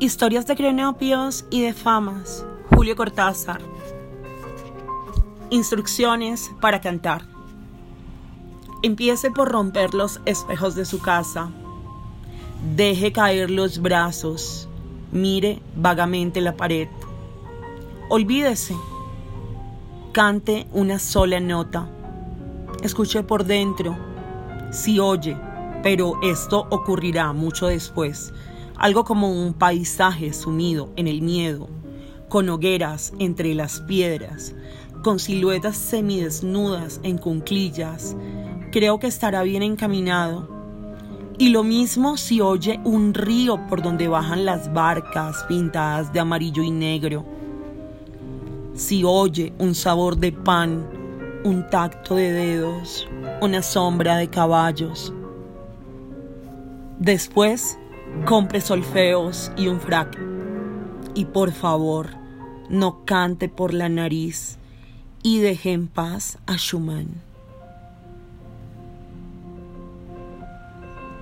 Historias de cronopios y de famas. Julio Cortázar. Instrucciones para cantar. Empiece por romper los espejos de su casa. Deje caer los brazos. Mire vagamente la pared. Olvídese. Cante una sola nota. Escuche por dentro. Si oye, pero esto ocurrirá mucho después algo como un paisaje sumido en el miedo, con hogueras entre las piedras, con siluetas semidesnudas en cunclillas, creo que estará bien encaminado. Y lo mismo si oye un río por donde bajan las barcas pintadas de amarillo y negro. Si oye un sabor de pan, un tacto de dedos, una sombra de caballos. Después compre solfeos y un frac. Y por favor, no cante por la nariz y deje en paz a Schumann.